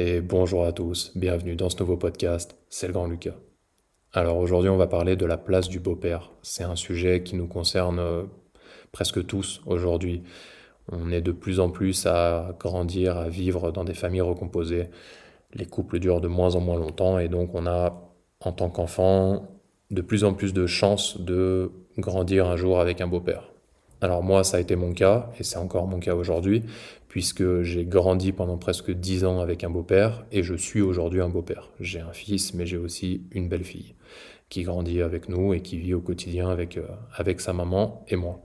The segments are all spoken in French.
et bonjour à tous, bienvenue dans ce nouveau podcast, c'est le grand Lucas. Alors aujourd'hui on va parler de la place du beau-père. C'est un sujet qui nous concerne euh, presque tous aujourd'hui. On est de plus en plus à grandir, à vivre dans des familles recomposées. Les couples durent de moins en moins longtemps et donc on a en tant qu'enfant de plus en plus de chances de grandir un jour avec un beau-père. Alors moi, ça a été mon cas, et c'est encore mon cas aujourd'hui, puisque j'ai grandi pendant presque dix ans avec un beau-père, et je suis aujourd'hui un beau-père. J'ai un fils, mais j'ai aussi une belle-fille, qui grandit avec nous et qui vit au quotidien avec, euh, sa maman et moi.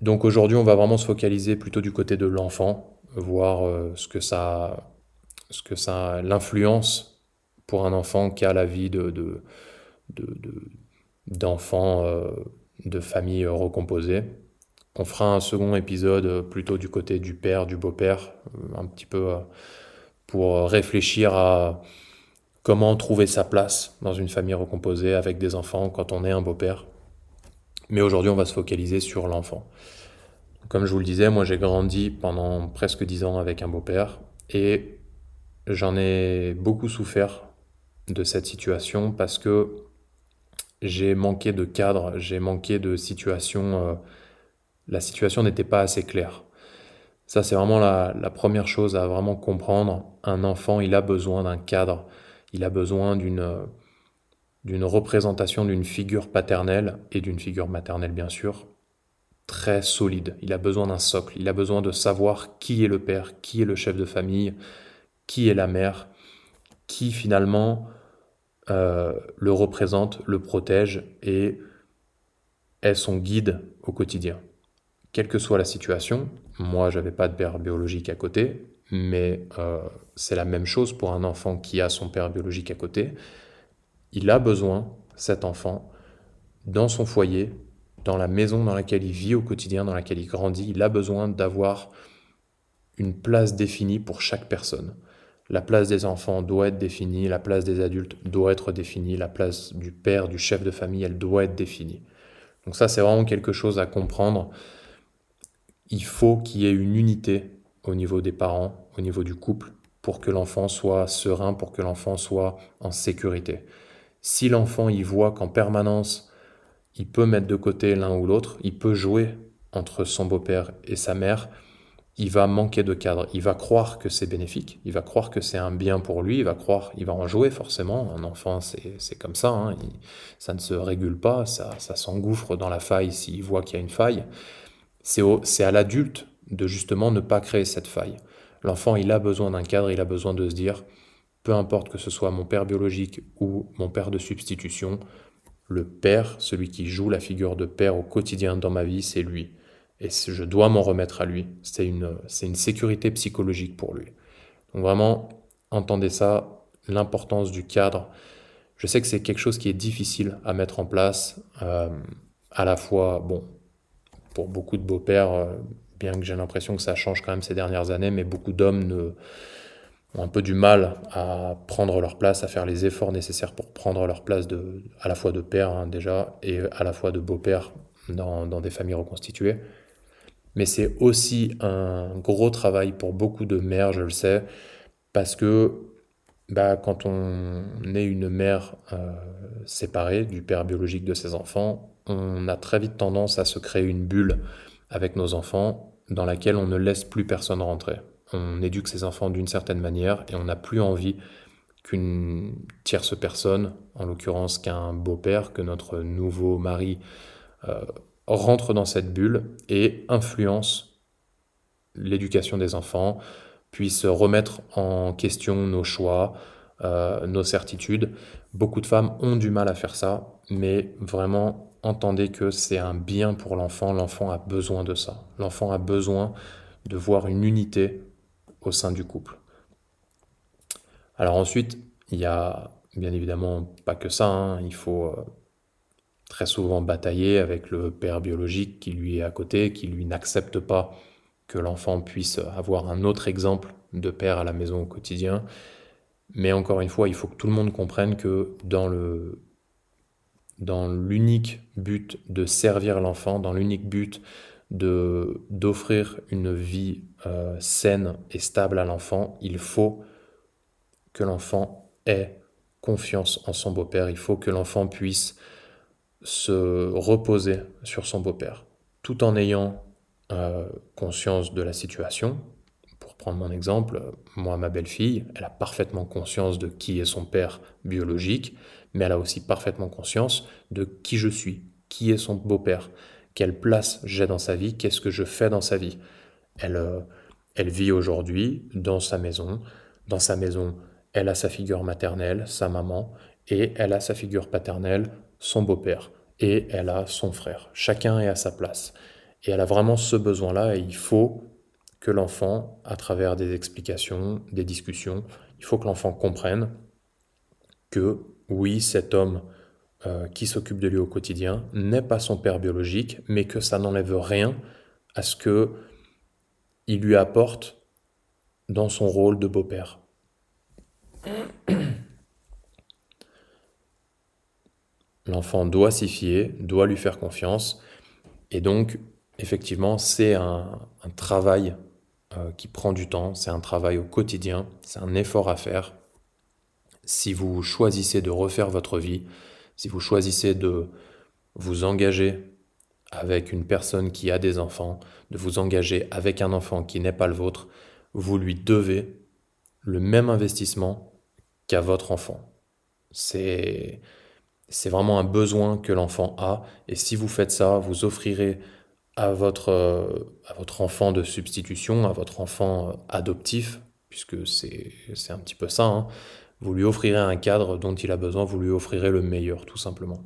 Donc aujourd'hui, on va vraiment se focaliser plutôt du côté de l'enfant, voir euh, ce que ça, ce que ça, l'influence pour un enfant qui a la vie de, de, euh, de famille recomposée. On fera un second épisode plutôt du côté du père, du beau-père, euh, un petit peu euh, pour réfléchir à comment trouver sa place dans une famille recomposée avec des enfants quand on est un beau-père. Mais aujourd'hui, on va se focaliser sur l'enfant. Comme je vous le disais, moi j'ai grandi pendant presque dix ans avec un beau-père et j'en ai beaucoup souffert de cette situation parce que j'ai manqué de cadre, j'ai manqué de situation. Euh, la situation n'était pas assez claire. Ça, c'est vraiment la, première chose à vraiment comprendre. Un enfant, il a besoin d'un cadre, il a besoin d'une d'une représentation d'une figure paternelle et d'une figure maternelle, bien sûr, très solide. Il a besoin d'un socle, il a besoin de savoir qui est le père, qui est le chef de famille, qui est la mère, qui finalement euh, le représente, le protège et est son guide au quotidien. Quelle que soit la situation, moi j'avais pas de père biologique à côté, mais euh, c'est la même chose pour un enfant qui a son père biologique à côté. Il a besoin, cet enfant, dans son foyer, dans la maison dans laquelle il vit au quotidien, dans laquelle il grandit, il a besoin d'avoir une place définie pour chaque personne. La place des enfants doit être définie, la place des adultes doit être définie, la place du père, du chef de famille, elle doit être définie. Donc ça, c'est vraiment quelque chose à comprendre. Il faut qu'il y ait une unité au niveau des parents, au niveau du couple, pour que l'enfant soit serein, pour que l'enfant soit en sécurité. Si l'enfant y voit qu'en permanence, il peut mettre de côté l'un ou l'autre, il peut jouer entre son beau-père et sa mère, il va manquer de cadre. Il va croire que c'est bénéfique, il va croire que c'est un bien pour lui, il va croire, il va en jouer forcément. Un enfant, c'est comme ça, hein. ça ne se régule pas, ça, ça s'engouffre dans la faille s'il voit qu'il y a une faille. C'est à l'adulte de justement ne pas créer cette faille. L'enfant, il a besoin d'un cadre, il a besoin de se dire, peu importe que ce soit mon père biologique ou mon père de substitution, le père, celui qui joue la figure de père au quotidien dans ma vie, c'est lui et je dois m'en remettre à lui. C'est une, une sécurité psychologique pour lui. Donc vraiment, entendez ça, l'importance du cadre. Je sais que c'est quelque chose qui est difficile à mettre en place, euh, à la fois, bon, pour beaucoup de beaux-pères, euh, bien que j'ai l'impression que ça change quand même ces dernières années, mais beaucoup d'hommes ont un peu du mal à prendre leur place, à faire les efforts nécessaires pour prendre leur place à la fois de père hein, déjà et à la fois de beau-père dans des familles reconstituées mais c'est aussi un gros travail pour beaucoup de mères, je le sais, parce que bah, quand on est une mère euh, séparée du père biologique de ses enfants, on a très vite tendance à se créer une bulle avec nos enfants dans laquelle on ne laisse plus personne rentrer. On éduque ses enfants d'une certaine manière et on n'a plus envie qu'une tierce personne, en l'occurrence qu'un beau-père, que notre nouveau mari, euh, rentre dans cette bulle et influence l'éducation des enfants, puisse remettre en question nos choix, euh, nos certitudes. Beaucoup de femmes ont du mal à faire ça, mais vraiment entendez que c'est un bien pour l'enfant. L'enfant a besoin de ça. L'enfant a besoin de voir une unité au sein du couple. Alors ensuite, il y a bien évidemment pas que ça. Hein. Il faut euh, très souvent bataillé avec le père biologique qui lui est à côté, qui lui n'accepte pas que l'enfant puisse avoir un autre exemple de père à la maison au quotidien. Mais encore une fois, il faut que tout le monde comprenne que dans l'unique but de servir l'enfant, dans l'unique but de d'offrir une vie euh, saine et stable à l'enfant, il faut que l'enfant ait confiance en son beau-père, il faut que l'enfant puisse se reposer sur son beau-père, tout en ayant euh, conscience de la situation. Pour prendre mon exemple, moi, ma belle-fille, elle a parfaitement conscience de qui est son père biologique, mais elle a aussi parfaitement conscience de qui je suis, qui est son beau-père, quelle place j'ai dans sa vie, qu'est-ce que je fais dans sa vie. Elle, euh, elle vit aujourd'hui dans sa maison. Dans sa maison, elle a sa figure maternelle, sa maman, et elle a sa figure paternelle, son beau-père, et elle a son frère. Chacun est à sa place. Et elle a vraiment ce besoin-là, et il faut que l'enfant, à travers des explications, des discussions, il faut que l'enfant comprenne que oui, cet homme euh, qui s'occupe de lui au quotidien n'est pas son père biologique, mais que ça n'enlève rien à ce que il lui apporte dans son rôle de beau-père. L'enfant doit s'y fier, doit lui faire confiance, et donc effectivement c'est un, travail euh, qui prend du temps, c'est un travail au quotidien, c'est un effort à faire. Si vous choisissez de refaire votre vie, si vous choisissez de vous engager avec une personne qui a des enfants, de vous engager avec un enfant qui n'est pas le vôtre, vous lui devez le même investissement qu'à votre enfant. C'est c'est vraiment un besoin que l'enfant a et si vous faites ça, vous offrirez à votre, votre enfant de substitution, à votre enfant adoptif, puisque c'est un petit peu ça, hein, vous lui offrirez un cadre dont il a besoin, vous lui offrirez le meilleur, tout simplement.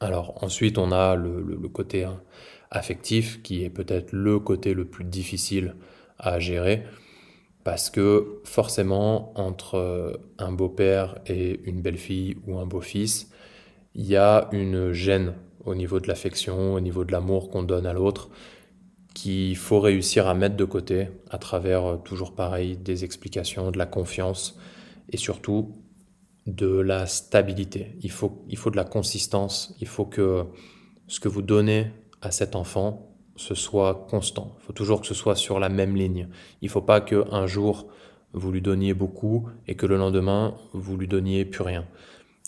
Alors ensuite, on a le, côté hein, affectif, qui est peut-être le côté le plus difficile à gérer, parce que forcément, entre euh, un beau-père et une belle-fille ou un beau-fils, il y a une gêne au niveau de l'affection, au niveau de l'amour qu'on donne à l'autre, qu'il faut réussir à mettre de côté à travers euh, toujours pareil des explications, de la confiance et surtout de la stabilité. Il faut, il faut de la consistance, il faut que ce que vous donnez à cet enfant, ce soit constant. Il faut toujours que ce soit sur la même ligne. Il ne faut pas qu'un jour vous lui donniez beaucoup et que le lendemain vous lui donniez plus rien.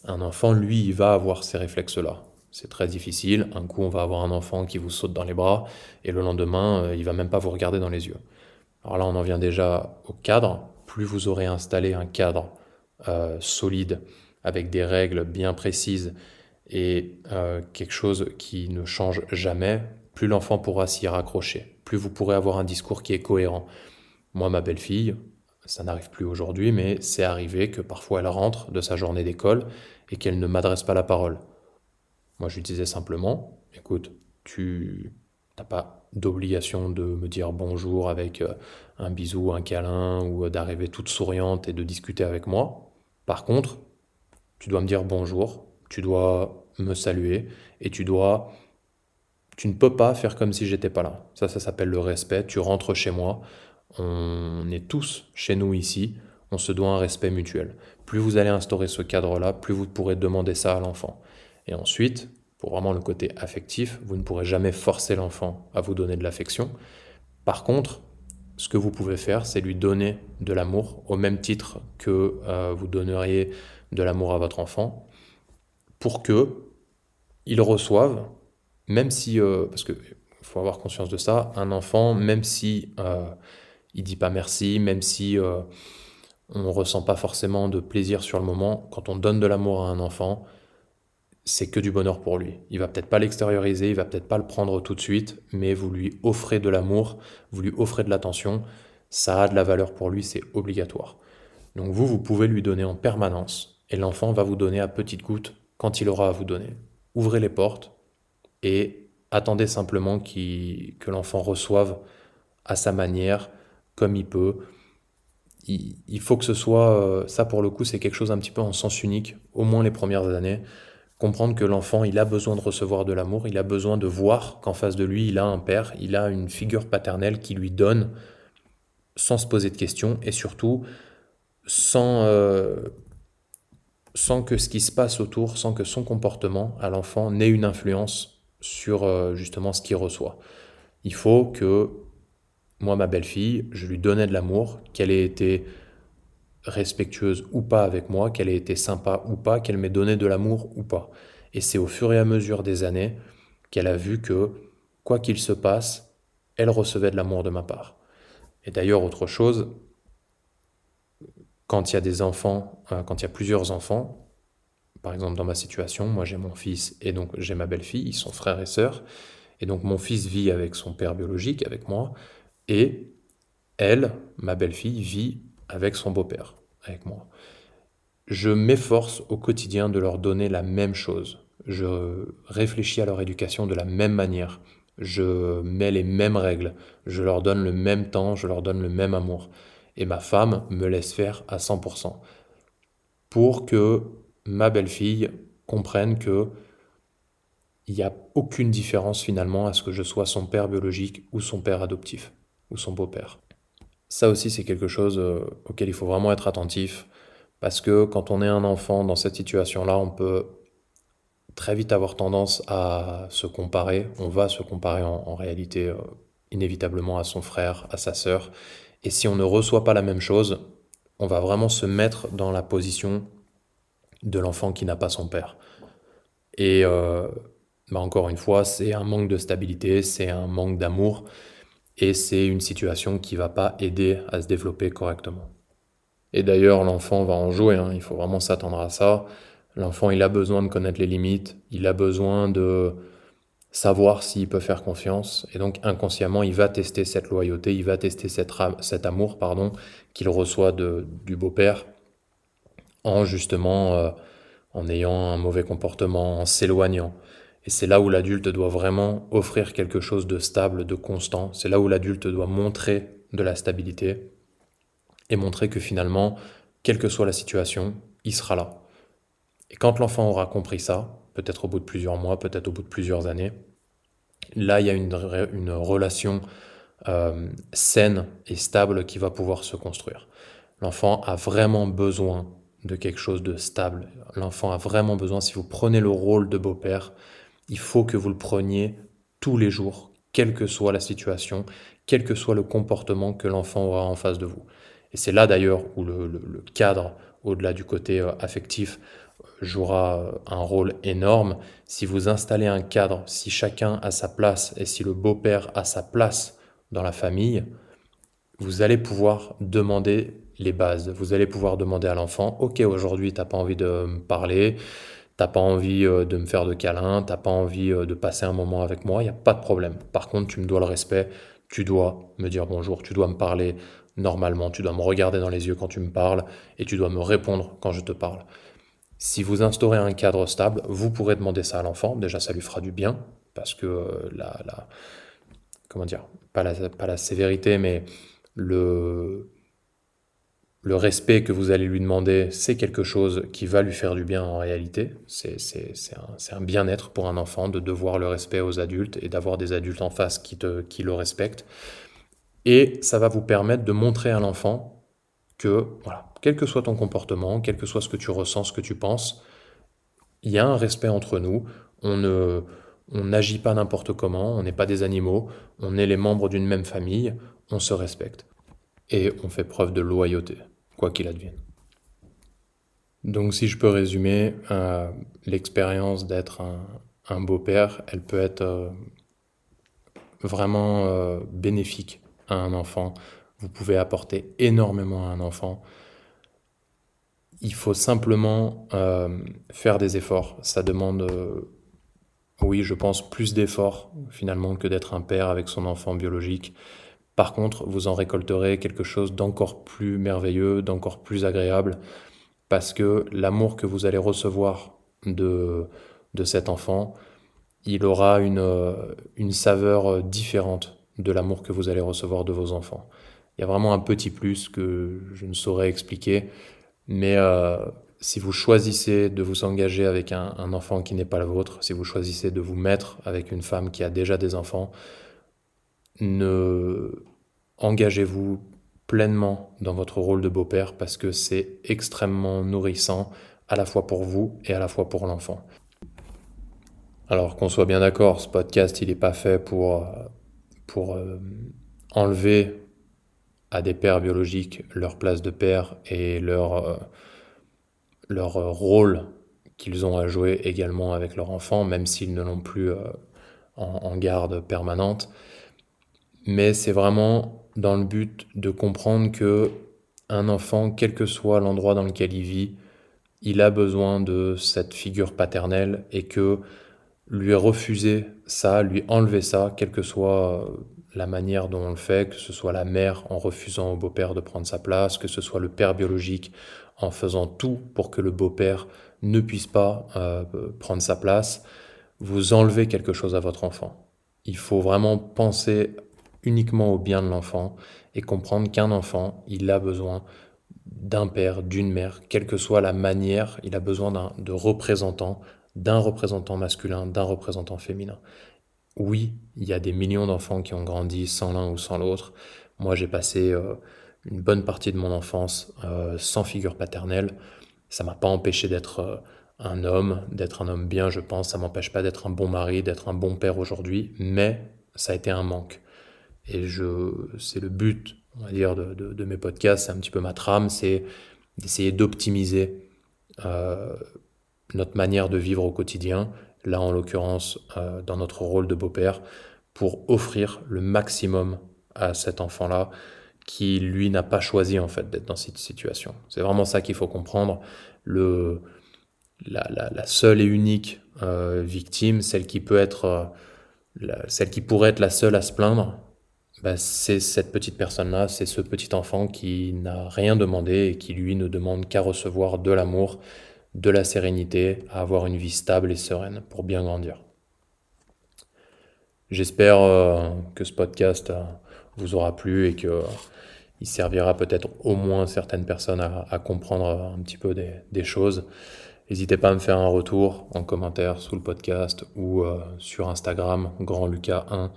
Un enfant, lui, il va avoir ces réflexes-là. C'est très difficile. Un coup, on va avoir un enfant qui vous saute dans les bras et le lendemain, euh, il va même pas vous regarder dans les yeux. Alors là, on en vient déjà au cadre. Plus vous aurez installé un cadre euh, solide avec des règles bien précises et euh, quelque chose qui ne change jamais, plus l'enfant pourra s'y raccrocher. Plus vous pourrez avoir un discours qui est cohérent. Moi, ma belle-fille, ça n'arrive plus aujourd'hui, mais c'est arrivé que parfois elle rentre de sa journée d'école et qu'elle ne m'adresse pas la parole. Moi, je lui disais simplement, écoute, tu n'as pas d'obligation de me dire bonjour avec euh, un bisou, un câlin, ou d'arriver toute souriante et de discuter avec moi. Par contre, tu dois me dire bonjour, tu dois me saluer, et tu dois... Tu ne peux pas faire comme si j'étais pas là. Ça, ça s'appelle le respect. Tu rentres chez moi, on est tous chez nous ici, on se doit un respect mutuel. Plus vous allez instaurer ce cadre-là, plus vous pourrez demander ça à l'enfant. Et ensuite, pour vraiment le côté affectif, vous ne pourrez jamais forcer l'enfant à vous donner de l'affection. Par contre, ce que vous pouvez faire, c'est lui donner de l'amour au même titre que euh, vous donneriez de l'amour à votre enfant, pour que il reçoive, même si, euh, parce qu'il faut avoir conscience de ça, un enfant, même si euh, il dit pas merci, même si on ne ressent pas forcément de plaisir sur le moment, quand on donne de l'amour à un enfant, c'est que du bonheur pour lui. Il va peut-être pas l'extérioriser, il va peut-être pas le prendre tout de suite, mais vous lui offrez de l'amour, vous lui offrez de l'attention, ça a de la valeur pour lui, c'est obligatoire. Donc vous, vous pouvez lui donner en permanence, et l'enfant va vous donner à petites gouttes quand il aura à vous donner. Ouvrez les portes et attendez simplement que l'enfant reçoive à sa manière, comme il peut. Il, faut que ce soit, euh, ça pour le coup, c'est quelque chose un petit peu en sens unique, au moins les premières années comprendre que l'enfant, il a besoin de recevoir de l'amour, il a besoin de voir qu'en face de lui, il a un père, il a une figure paternelle qui lui donne sans se poser de questions et surtout sans, euh, sans que ce qui se passe autour, sans que son comportement à l'enfant n'ait une influence sur euh, justement ce qu'il reçoit. Il faut que moi, ma belle-fille, je lui donnais de l'amour, qu'elle ait été respectueuse ou pas avec moi, qu'elle ait été sympa ou pas, qu'elle m'ait donné de l'amour ou pas. Et c'est au fur et à mesure des années qu'elle a vu que, quoi qu'il se passe, elle recevait de l'amour de ma part. Et d'ailleurs, autre chose, quand il y a des enfants, euh, quand il y a plusieurs enfants, par exemple dans ma situation, moi j'ai mon fils et donc j'ai ma belle-fille, ils sont frères et sœurs, et donc mon fils vit avec son père biologique, avec moi, et elle, ma belle-fille, vit avec son beau-père, avec moi. Je m'efforce au quotidien de leur donner la même chose. Je réfléchis à leur éducation de la même manière. Je mets les mêmes règles. Je leur donne le même temps, je leur donne le même amour. Et ma femme me laisse faire à 100%. Pour que ma belle-fille comprenne que il n'y a aucune différence finalement à ce que je sois son père biologique ou son père adoptif ou son beau-père. Ça aussi, c'est quelque chose euh, auquel il faut vraiment être attentif, parce que quand on est un enfant dans cette situation-là, on peut très vite avoir tendance à se comparer. On va se comparer en, réalité euh, inévitablement à son frère, à sa sœur. Et si on ne reçoit pas la même chose, on va vraiment se mettre dans la position de l'enfant qui n'a pas son père. Et euh, bah encore une fois, c'est un manque de stabilité, c'est un manque d'amour et c'est une situation qui va pas aider à se développer correctement. Et d'ailleurs, l'enfant va en jouer, hein. il faut vraiment s'attendre à ça. L'enfant, il a besoin de connaître les limites, il a besoin de savoir s'il peut faire confiance, et donc inconsciemment, il va tester cette loyauté, il va tester cet amour pardon, qu'il reçoit de, du beau-père, en justement euh, en ayant un mauvais comportement, en s'éloignant. Et c'est là où l'adulte doit vraiment offrir quelque chose de stable, de constant. C'est là où l'adulte doit montrer de la stabilité et montrer que finalement, quelle que soit la situation, il sera là. Et quand l'enfant aura compris ça, peut-être au bout de plusieurs mois, peut-être au bout de plusieurs années, là, il y a une, une relation euh, saine et stable qui va pouvoir se construire. L'enfant a vraiment besoin de quelque chose de stable. L'enfant a vraiment besoin, si vous prenez le rôle de beau-père, il faut que vous le preniez tous les jours, quelle que soit la situation, quel que soit le comportement que l'enfant aura en face de vous. Et c'est là d'ailleurs où le, cadre, au-delà du côté euh, affectif, jouera euh, un rôle énorme. Si vous installez un cadre, si chacun a sa place et si le beau-père a sa place dans la famille, vous allez pouvoir demander les bases. Vous allez pouvoir demander à l'enfant, ok, aujourd'hui, tu n'as pas envie de me parler, t'as pas envie euh, de me faire de câlins, t'as pas envie euh, de passer un moment avec moi, il n'y a pas de problème. Par contre, tu me dois le respect, tu dois me dire bonjour, tu dois me parler normalement, tu dois me regarder dans les yeux quand tu me parles et tu dois me répondre quand je te parle. Si vous instaurez un cadre stable, vous pourrez demander ça à l'enfant. Déjà, ça lui fera du bien parce que euh, la, la comment dire, pas la, pas la sévérité, mais le, le respect que vous allez lui demander, c'est quelque chose qui va lui faire du bien en réalité. C'est un, bien-être pour un enfant de devoir le respect aux adultes et d'avoir des adultes en face qui, le respectent. Et ça va vous permettre de montrer à l'enfant que, quel que soit ton comportement, quel que soit ce que tu ressens, ce que tu penses, il y a un respect entre nous. On n'agit pas n'importe comment, on n'est pas des animaux, on est les membres d'une même famille, on se respecte. Et on fait preuve de loyauté quoi qu'il advienne. Donc si je peux résumer, euh, l'expérience d'être un, beau-père, elle peut être euh, vraiment euh, bénéfique à un enfant. Vous pouvez apporter énormément à un enfant. Il faut simplement faire des efforts. Ça demande, oui, je pense, plus d'efforts finalement que d'être un père avec son enfant biologique. Par contre, vous en récolterez quelque chose d'encore plus merveilleux, d'encore plus agréable, parce que l'amour que vous allez recevoir de, de cet enfant, il aura une, une saveur différente de l'amour que vous allez recevoir de vos enfants. Il y a vraiment un petit plus que je ne saurais expliquer, mais euh, si vous choisissez de vous engager avec un, un enfant qui n'est pas le vôtre, si vous choisissez de vous mettre avec une femme qui a déjà des enfants, ne engagez-vous pleinement dans votre rôle de beau-père parce que c'est extrêmement nourrissant à la fois pour vous et à la fois pour l'enfant. Alors qu'on soit bien d'accord, ce podcast, il n'est pas fait pour, pour euh, enlever à des pères biologiques leur place de père et leur, euh, leur rôle qu'ils ont à jouer également avec leur enfant, même s'ils ne l'ont plus euh, en, garde permanente. Mais c'est vraiment dans le but de comprendre que un enfant, quel que soit l'endroit dans lequel il vit, il a besoin de cette figure paternelle et que lui refuser ça, lui enlever ça, quelle que soit euh, la manière dont on le fait, que ce soit la mère en refusant au beau-père de prendre sa place, que ce soit le père biologique en faisant tout pour que le beau-père ne puisse pas euh, prendre sa place, vous enlevez quelque chose à votre enfant. Il faut vraiment penser uniquement au bien de l'enfant et comprendre qu'un enfant, il a besoin d'un père, d'une mère, quelle que soit la manière, il a besoin de représentants d'un représentant masculin, d'un représentant féminin. Oui, il y a des millions d'enfants qui ont grandi sans l'un ou sans l'autre. Moi, j'ai passé euh, une bonne partie de mon enfance euh, sans figure paternelle. Ça m'a pas empêché d'être euh, un homme, d'être un homme bien, je pense. Ça m'empêche pas d'être un bon mari, d'être un bon père aujourd'hui, mais ça a été un manque. Et je, c'est le but, on va dire, de, de, mes podcasts, c'est un petit peu ma trame, c'est d'essayer d'optimiser notre manière de vivre au quotidien, là en l'occurrence euh, dans notre rôle de beau-père, pour offrir le maximum à cet enfant-là qui lui n'a pas choisi en fait d'être dans cette situation. C'est vraiment ça qu'il faut comprendre. Le, la, la, seule et unique euh, victime, celle qui peut être, euh, celle qui pourrait être la seule à se plaindre, bah, c'est cette petite personne-là, c'est ce petit enfant qui n'a rien demandé et qui lui ne demande qu'à recevoir de l'amour de la sérénité, à avoir une vie stable et sereine pour bien grandir. J'espère euh, que ce podcast euh, vous aura plu et que euh, il servira peut-être au moins certaines personnes à, comprendre un petit peu des, choses. N'hésitez pas à me faire un retour en commentaire sous le podcast ou sur Instagram, grandlucas1.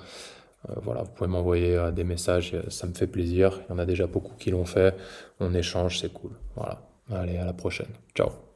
Voilà, vous pouvez m'envoyer des messages, ça me fait plaisir. Il y en a déjà beaucoup qui l'ont fait. On échange, c'est cool. Voilà. Allez, à la prochaine. Ciao.